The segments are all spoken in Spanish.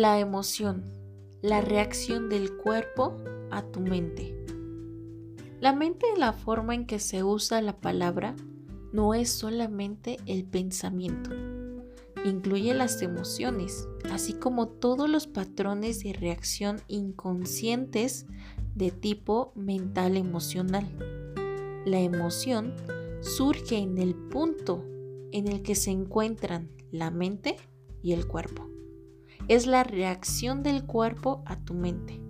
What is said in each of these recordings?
La emoción, la reacción del cuerpo a tu mente. La mente en la forma en que se usa la palabra no es solamente el pensamiento, incluye las emociones, así como todos los patrones de reacción inconscientes de tipo mental emocional. La emoción surge en el punto en el que se encuentran la mente y el cuerpo. Es la reacción del cuerpo a tu mente.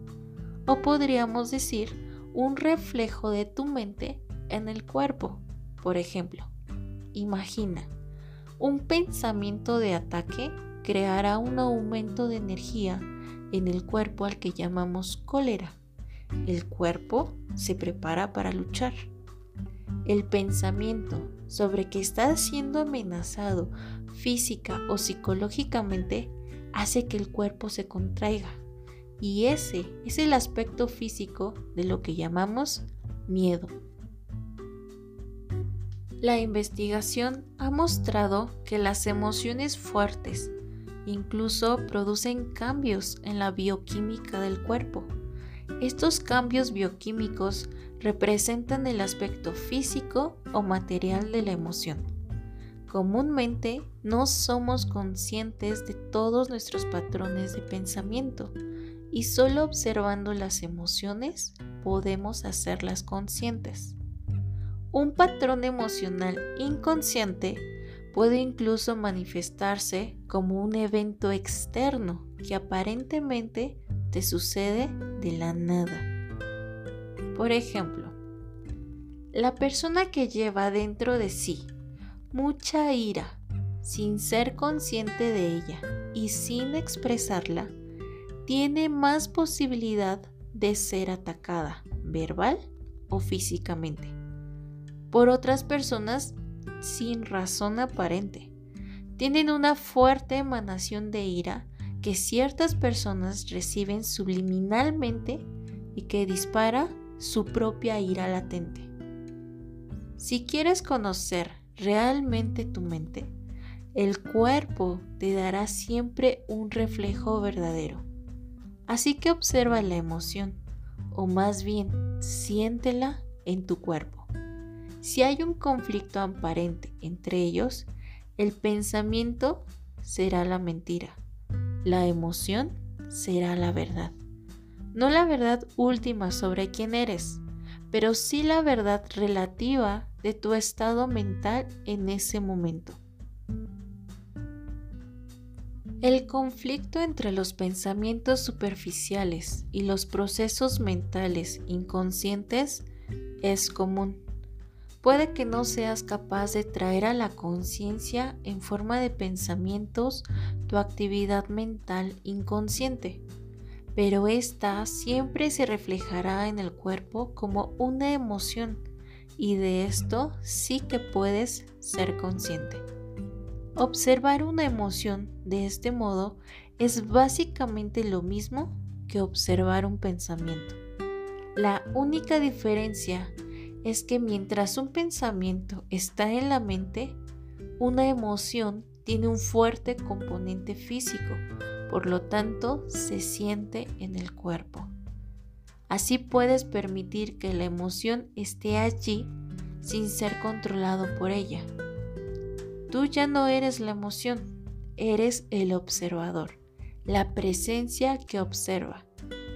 O podríamos decir un reflejo de tu mente en el cuerpo. Por ejemplo, imagina, un pensamiento de ataque creará un aumento de energía en el cuerpo al que llamamos cólera. El cuerpo se prepara para luchar. El pensamiento sobre que estás siendo amenazado física o psicológicamente hace que el cuerpo se contraiga. Y ese es el aspecto físico de lo que llamamos miedo. La investigación ha mostrado que las emociones fuertes incluso producen cambios en la bioquímica del cuerpo. Estos cambios bioquímicos representan el aspecto físico o material de la emoción. Comúnmente no somos conscientes de todos nuestros patrones de pensamiento y solo observando las emociones podemos hacerlas conscientes. Un patrón emocional inconsciente puede incluso manifestarse como un evento externo que aparentemente te sucede de la nada. Por ejemplo, la persona que lleva dentro de sí mucha ira sin ser consciente de ella y sin expresarla, tiene más posibilidad de ser atacada verbal o físicamente por otras personas sin razón aparente. Tienen una fuerte emanación de ira que ciertas personas reciben subliminalmente y que dispara su propia ira latente. Si quieres conocer realmente tu mente, el cuerpo te dará siempre un reflejo verdadero. Así que observa la emoción, o más bien siéntela en tu cuerpo. Si hay un conflicto aparente entre ellos, el pensamiento será la mentira, la emoción será la verdad. No la verdad última sobre quién eres, pero sí la verdad relativa de tu estado mental en ese momento. El conflicto entre los pensamientos superficiales y los procesos mentales inconscientes es común. Puede que no seas capaz de traer a la conciencia en forma de pensamientos tu actividad mental inconsciente pero esta siempre se reflejará en el cuerpo como una emoción y de esto sí que puedes ser consciente. Observar una emoción de este modo es básicamente lo mismo que observar un pensamiento. La única diferencia es que mientras un pensamiento está en la mente, una emoción tiene un fuerte componente físico, por lo tanto se siente en el cuerpo. Así puedes permitir que la emoción esté allí sin ser controlado por ella. Tú ya no eres la emoción, eres el observador, la presencia que observa.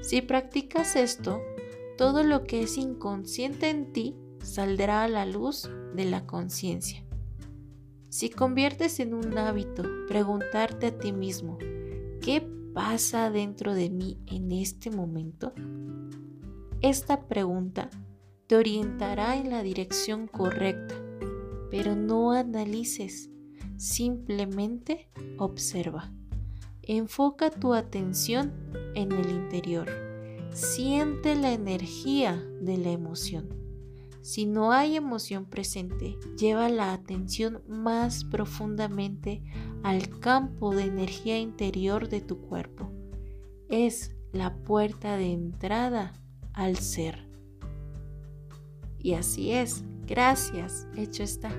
Si practicas esto, todo lo que es inconsciente en ti saldrá a la luz de la conciencia. Si conviertes en un hábito preguntarte a ti mismo, ¿Qué pasa dentro de mí en este momento? Esta pregunta te orientará en la dirección correcta, pero no analices, simplemente observa. Enfoca tu atención en el interior. Siente la energía de la emoción. Si no hay emoción presente, lleva la atención más profundamente al campo de energía interior de tu cuerpo. Es la puerta de entrada al ser. Y así es. Gracias. Hecho está.